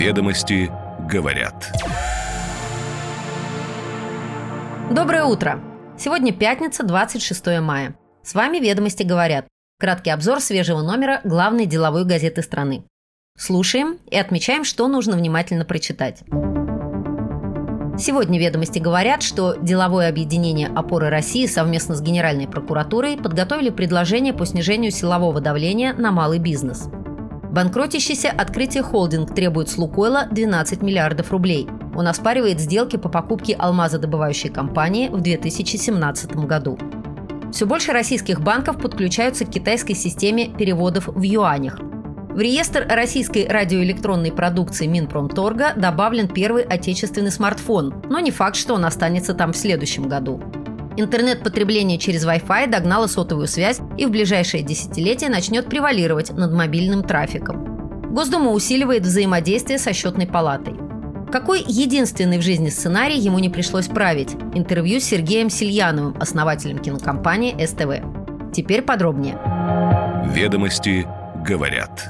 Ведомости говорят. Доброе утро! Сегодня пятница, 26 мая. С вами «Ведомости говорят». Краткий обзор свежего номера главной деловой газеты страны. Слушаем и отмечаем, что нужно внимательно прочитать. Сегодня ведомости говорят, что деловое объединение «Опоры России» совместно с Генеральной прокуратурой подготовили предложение по снижению силового давления на малый бизнес. Банкротящийся открытие холдинг требует с Лукойла 12 миллиардов рублей. Он оспаривает сделки по покупке алмазодобывающей компании в 2017 году. Все больше российских банков подключаются к китайской системе переводов в юанях – в реестр российской радиоэлектронной продукции Минпромторга добавлен первый отечественный смартфон, но не факт, что он останется там в следующем году. Интернет-потребление через Wi-Fi догнало сотовую связь и в ближайшее десятилетие начнет превалировать над мобильным трафиком. Госдума усиливает взаимодействие со счетной палатой. Какой единственный в жизни сценарий ему не пришлось править? Интервью с Сергеем Сильяновым, основателем кинокомпании СТВ. Теперь подробнее. Ведомости говорят.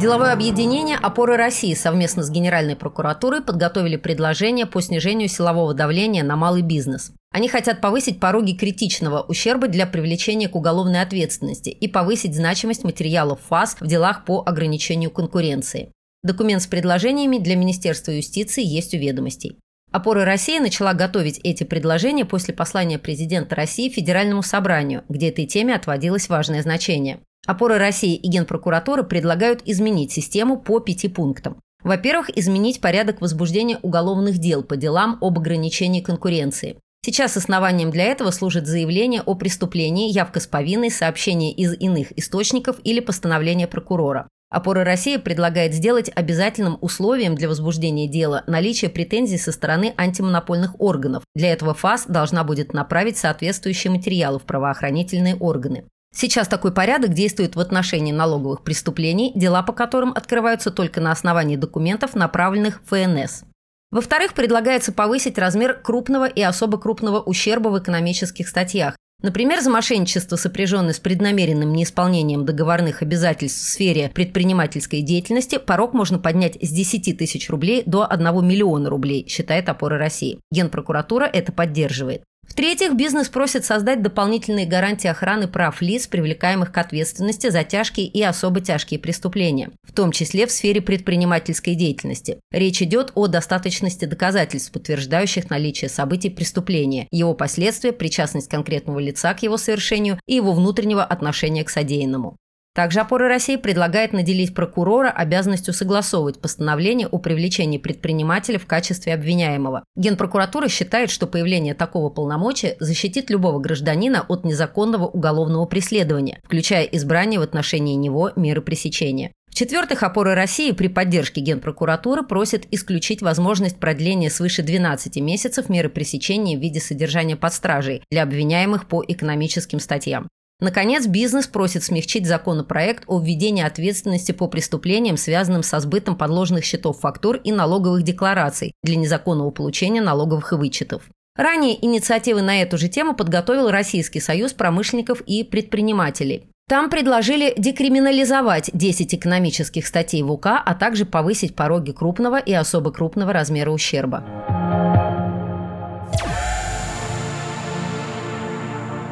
Деловое объединение «Опоры России» совместно с Генеральной прокуратурой подготовили предложение по снижению силового давления на малый бизнес. Они хотят повысить пороги критичного ущерба для привлечения к уголовной ответственности и повысить значимость материалов ФАС в делах по ограничению конкуренции. Документ с предложениями для Министерства юстиции есть у ведомостей. Опора России начала готовить эти предложения после послания президента России Федеральному собранию, где этой теме отводилось важное значение. Опора России и Генпрокуратура предлагают изменить систему по пяти пунктам. Во-первых, изменить порядок возбуждения уголовных дел по делам об ограничении конкуренции. Сейчас основанием для этого служит заявление о преступлении, явка с повинной, сообщение из иных источников или постановление прокурора. Опора России предлагает сделать обязательным условием для возбуждения дела наличие претензий со стороны антимонопольных органов. Для этого ФАС должна будет направить соответствующие материалы в правоохранительные органы. Сейчас такой порядок действует в отношении налоговых преступлений, дела по которым открываются только на основании документов, направленных в ФНС. Во-вторых, предлагается повысить размер крупного и особо крупного ущерба в экономических статьях, Например, за мошенничество, сопряженное с преднамеренным неисполнением договорных обязательств в сфере предпринимательской деятельности, порог можно поднять с 10 тысяч рублей до 1 миллиона рублей, считает опора России. Генпрокуратура это поддерживает. В-третьих, бизнес просит создать дополнительные гарантии охраны прав лиц, привлекаемых к ответственности за тяжкие и особо тяжкие преступления, в том числе в сфере предпринимательской деятельности. Речь идет о достаточности доказательств, подтверждающих наличие событий преступления, его последствия, причастность конкретного лица к его совершению и его внутреннего отношения к содеянному. Также «Опора России» предлагает наделить прокурора обязанностью согласовывать постановление о привлечении предпринимателя в качестве обвиняемого. Генпрокуратура считает, что появление такого полномочия защитит любого гражданина от незаконного уголовного преследования, включая избрание в отношении него меры пресечения. В-четвертых, опоры России при поддержке Генпрокуратуры просят исключить возможность продления свыше 12 месяцев меры пресечения в виде содержания под стражей для обвиняемых по экономическим статьям. Наконец, бизнес просит смягчить законопроект о введении ответственности по преступлениям, связанным со сбытом подложных счетов фактур и налоговых деклараций для незаконного получения налоговых вычетов. Ранее инициативы на эту же тему подготовил Российский союз промышленников и предпринимателей. Там предложили декриминализовать 10 экономических статей в УК, а также повысить пороги крупного и особо крупного размера ущерба.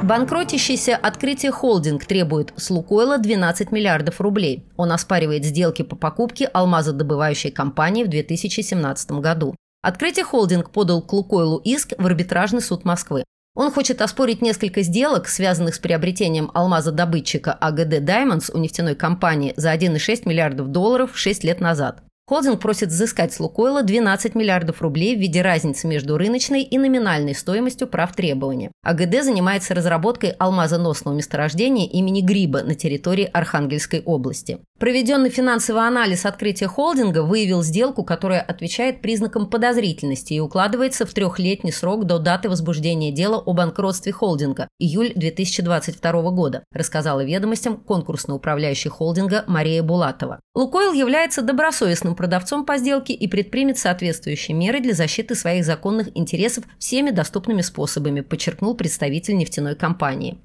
Банкротящийся открытие холдинг требует с Лукойла 12 миллиардов рублей. Он оспаривает сделки по покупке алмазодобывающей компании в 2017 году. Открытие холдинг подал к Лукойлу иск в арбитражный суд Москвы. Он хочет оспорить несколько сделок, связанных с приобретением алмазодобытчика АГД «Даймондс» у нефтяной компании за 1,6 миллиардов долларов 6 лет назад. Холдинг просит взыскать с Лукойла 12 миллиардов рублей в виде разницы между рыночной и номинальной стоимостью прав требования. АГД занимается разработкой алмазоносного месторождения имени Гриба на территории Архангельской области. Проведенный финансовый анализ открытия холдинга выявил сделку, которая отвечает признакам подозрительности и укладывается в трехлетний срок до даты возбуждения дела о банкротстве холдинга – июль 2022 года, рассказала ведомостям конкурсно управляющий холдинга Мария Булатова. Лукойл является добросовестным продавцом по сделке и предпримет соответствующие меры для защиты своих законных интересов всеми доступными способами, подчеркнул представитель нефтяной компании.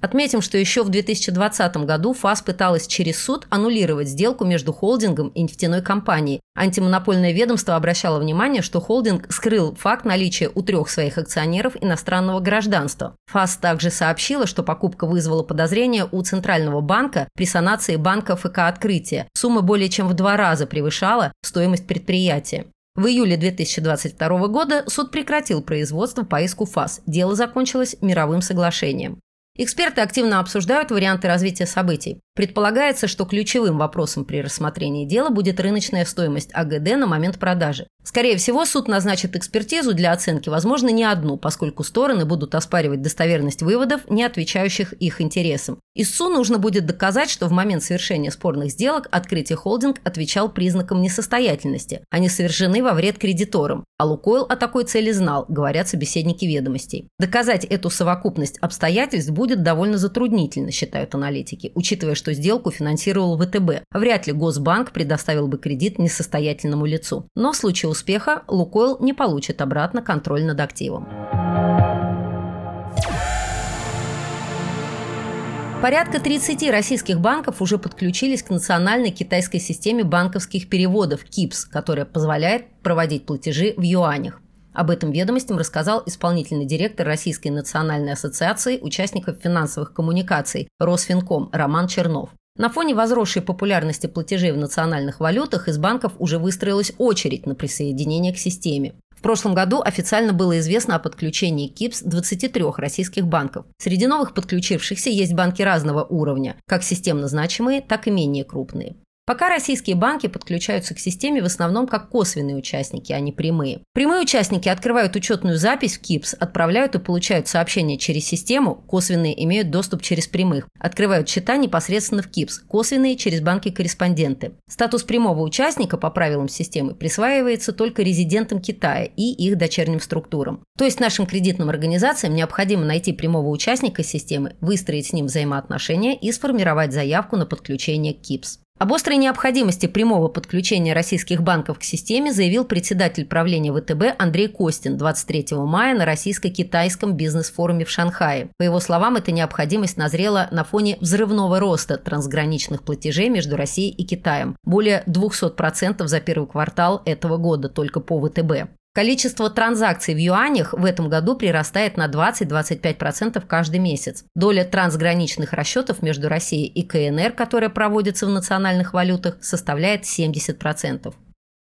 Отметим, что еще в 2020 году ФАС пыталась через суд аннулировать сделку между холдингом и нефтяной компанией. Антимонопольное ведомство обращало внимание, что холдинг скрыл факт наличия у трех своих акционеров иностранного гражданства. ФАС также сообщила, что покупка вызвала подозрения у Центрального банка при санации банка ФК «Открытие». Сумма более чем в два раза превышала стоимость предприятия. В июле 2022 года суд прекратил производство по иску ФАС. Дело закончилось мировым соглашением. Эксперты активно обсуждают варианты развития событий. Предполагается, что ключевым вопросом при рассмотрении дела будет рыночная стоимость АГД на момент продажи. Скорее всего, суд назначит экспертизу для оценки, возможно, не одну, поскольку стороны будут оспаривать достоверность выводов, не отвечающих их интересам. ИСУ нужно будет доказать, что в момент совершения спорных сделок открытие холдинг отвечал признакам несостоятельности. Они совершены во вред кредиторам. А Лукойл о такой цели знал, говорят собеседники ведомостей. Доказать эту совокупность обстоятельств будет довольно затруднительно, считают аналитики, учитывая, что сделку финансировал ВТБ. Вряд ли Госбанк предоставил бы кредит несостоятельному лицу. Но в случае успеха Лукойл не получит обратно контроль над активом. Порядка 30 российских банков уже подключились к национальной китайской системе банковских переводов КИПС, которая позволяет проводить платежи в юанях. Об этом ведомостям рассказал исполнительный директор Российской национальной ассоциации участников финансовых коммуникаций Росфинком Роман Чернов. На фоне возросшей популярности платежей в национальных валютах из банков уже выстроилась очередь на присоединение к системе. В прошлом году официально было известно о подключении КИПС 23 российских банков. Среди новых подключившихся есть банки разного уровня, как системно значимые, так и менее крупные. Пока российские банки подключаются к системе в основном как косвенные участники, а не прямые. Прямые участники открывают учетную запись в КИПС, отправляют и получают сообщения через систему, косвенные имеют доступ через прямых, открывают счета непосредственно в КИПС, косвенные через банки-корреспонденты. Статус прямого участника по правилам системы присваивается только резидентам Китая и их дочерним структурам. То есть нашим кредитным организациям необходимо найти прямого участника системы, выстроить с ним взаимоотношения и сформировать заявку на подключение к КИПС. Об острой необходимости прямого подключения российских банков к системе заявил председатель правления ВТБ Андрей Костин 23 мая на российско-китайском бизнес-форуме в Шанхае. По его словам, эта необходимость назрела на фоне взрывного роста трансграничных платежей между Россией и Китаем. Более 200% за первый квартал этого года только по ВТБ. Количество транзакций в юанях в этом году прирастает на 20-25% каждый месяц. Доля трансграничных расчетов между Россией и КНР, которая проводится в национальных валютах, составляет 70%.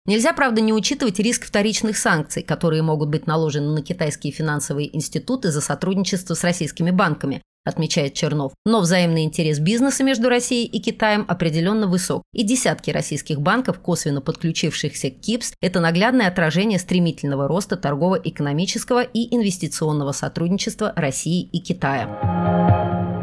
Нельзя, правда, не учитывать риск вторичных санкций, которые могут быть наложены на китайские финансовые институты за сотрудничество с российскими банками, отмечает Чернов. Но взаимный интерес бизнеса между Россией и Китаем определенно высок. И десятки российских банков, косвенно подключившихся к КИПС, это наглядное отражение стремительного роста торгово-экономического и инвестиционного сотрудничества России и Китая.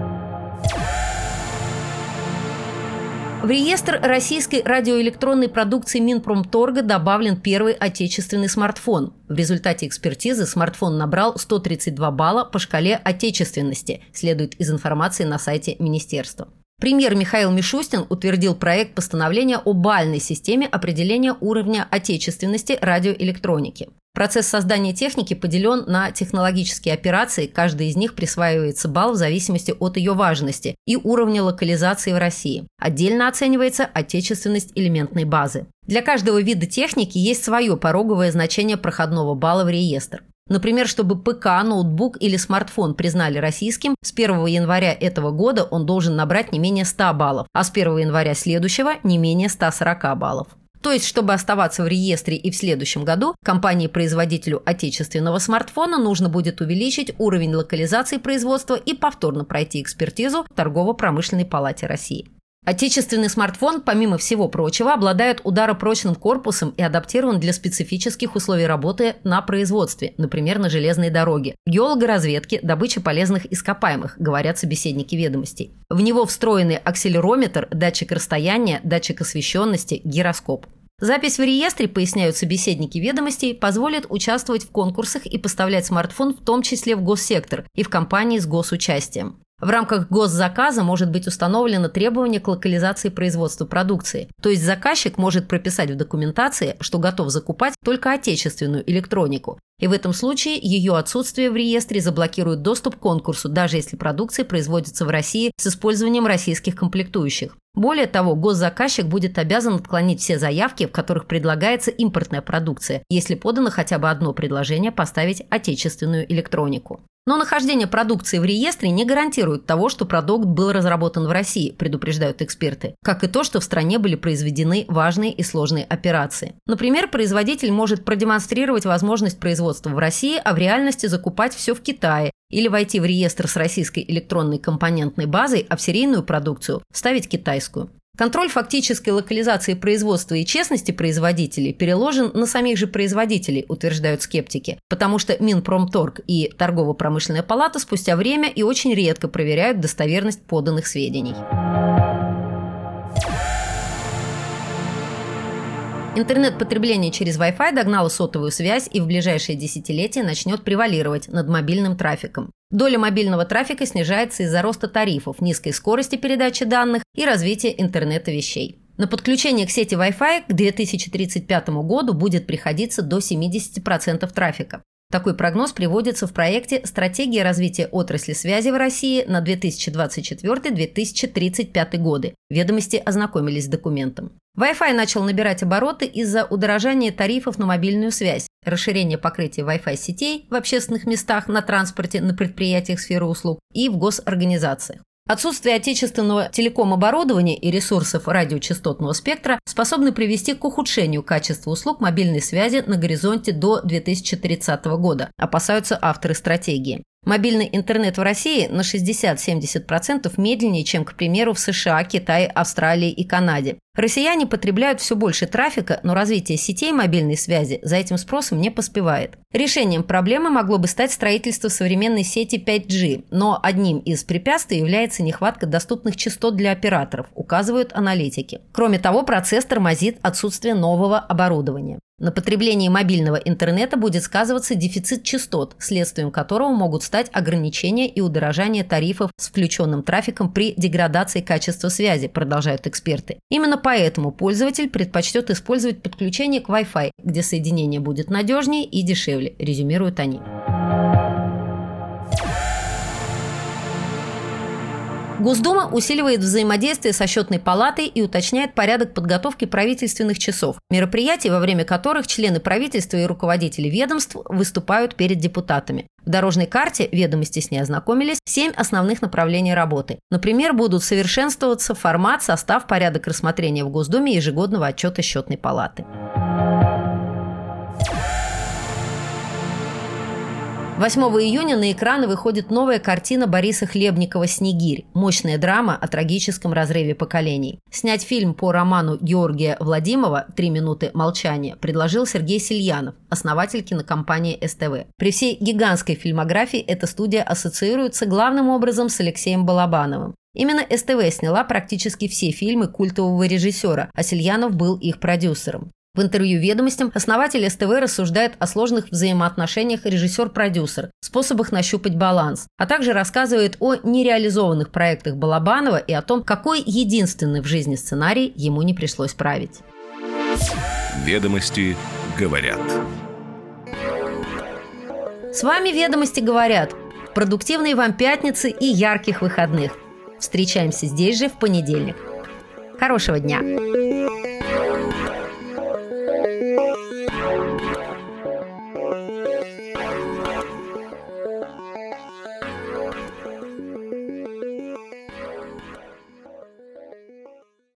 В реестр российской радиоэлектронной продукции Минпромторга добавлен первый отечественный смартфон. В результате экспертизы смартфон набрал 132 балла по шкале отечественности, следует из информации на сайте министерства. Премьер Михаил Мишустин утвердил проект постановления о бальной системе определения уровня отечественности радиоэлектроники. Процесс создания техники поделен на технологические операции, каждый из них присваивается балл в зависимости от ее важности и уровня локализации в России. Отдельно оценивается отечественность элементной базы. Для каждого вида техники есть свое пороговое значение проходного балла в реестр. Например, чтобы ПК, ноутбук или смартфон признали российским, с 1 января этого года он должен набрать не менее 100 баллов, а с 1 января следующего – не менее 140 баллов. То есть, чтобы оставаться в реестре и в следующем году, компании-производителю отечественного смартфона нужно будет увеличить уровень локализации производства и повторно пройти экспертизу в Торгово-промышленной палате России. Отечественный смартфон, помимо всего прочего, обладает ударопрочным корпусом и адаптирован для специфических условий работы на производстве, например, на железной дороге, геологоразведке, добыче полезных ископаемых, говорят собеседники ведомостей. В него встроены акселерометр, датчик расстояния, датчик освещенности, гироскоп. Запись в реестре, поясняют собеседники ведомостей, позволит участвовать в конкурсах и поставлять смартфон в том числе в госсектор и в компании с госучастием. В рамках госзаказа может быть установлено требование к локализации производства продукции. То есть заказчик может прописать в документации, что готов закупать только отечественную электронику. И в этом случае ее отсутствие в реестре заблокирует доступ к конкурсу, даже если продукция производится в России с использованием российских комплектующих. Более того, госзаказчик будет обязан отклонить все заявки, в которых предлагается импортная продукция, если подано хотя бы одно предложение поставить отечественную электронику. Но нахождение продукции в реестре не гарантирует того, что продукт был разработан в России, предупреждают эксперты, как и то, что в стране были произведены важные и сложные операции. Например, производитель может продемонстрировать возможность производства в России, а в реальности закупать все в Китае, или войти в реестр с российской электронной компонентной базой, а в серийную продукцию ставить китайскую. Контроль фактической локализации производства и честности производителей переложен на самих же производителей, утверждают скептики, потому что Минпромторг и Торгово-промышленная палата спустя время и очень редко проверяют достоверность поданных сведений. Интернет-потребление через Wi-Fi догнало сотовую связь и в ближайшие десятилетия начнет превалировать над мобильным трафиком. Доля мобильного трафика снижается из-за роста тарифов, низкой скорости передачи данных и развития интернета вещей. На подключение к сети Wi-Fi к 2035 году будет приходиться до 70% трафика. Такой прогноз приводится в проекте «Стратегия развития отрасли связи в России на 2024-2035 годы». Ведомости ознакомились с документом. Wi-Fi начал набирать обороты из-за удорожания тарифов на мобильную связь, расширения покрытия Wi-Fi сетей в общественных местах, на транспорте, на предприятиях сферы услуг и в госорганизациях. Отсутствие отечественного телеком-оборудования и ресурсов радиочастотного спектра способны привести к ухудшению качества услуг мобильной связи на горизонте до 2030 года, опасаются авторы стратегии. Мобильный интернет в России на 60-70% медленнее, чем, к примеру, в США, Китае, Австралии и Канаде. Россияне потребляют все больше трафика, но развитие сетей мобильной связи за этим спросом не поспевает. Решением проблемы могло бы стать строительство современной сети 5G, но одним из препятствий является нехватка доступных частот для операторов, указывают аналитики. Кроме того, процесс тормозит отсутствие нового оборудования. На потреблении мобильного интернета будет сказываться дефицит частот, следствием которого могут стать ограничения и удорожание тарифов с включенным трафиком при деградации качества связи, продолжают эксперты. Именно поэтому пользователь предпочтет использовать подключение к Wi-Fi, где соединение будет надежнее и дешевле, резюмируют они. Госдума усиливает взаимодействие со счетной палатой и уточняет порядок подготовки правительственных часов, мероприятий, во время которых члены правительства и руководители ведомств выступают перед депутатами. В дорожной карте ведомости с ней ознакомились семь основных направлений работы. Например, будут совершенствоваться формат, состав, порядок рассмотрения в Госдуме ежегодного отчета счетной палаты. 8 июня на экраны выходит новая картина Бориса Хлебникова «Снегирь» – мощная драма о трагическом разрыве поколений. Снять фильм по роману Георгия Владимова «Три минуты молчания» предложил Сергей Сильянов, основатель кинокомпании СТВ. При всей гигантской фильмографии эта студия ассоциируется главным образом с Алексеем Балабановым. Именно СТВ сняла практически все фильмы культового режиссера, а Сильянов был их продюсером. В интервью «Ведомостям» основатель СТВ рассуждает о сложных взаимоотношениях режиссер-продюсер, способах нащупать баланс, а также рассказывает о нереализованных проектах Балабанова и о том, какой единственный в жизни сценарий ему не пришлось править. «Ведомости говорят». С вами «Ведомости говорят». Продуктивной вам пятницы и ярких выходных. Встречаемся здесь же в понедельник. Хорошего дня!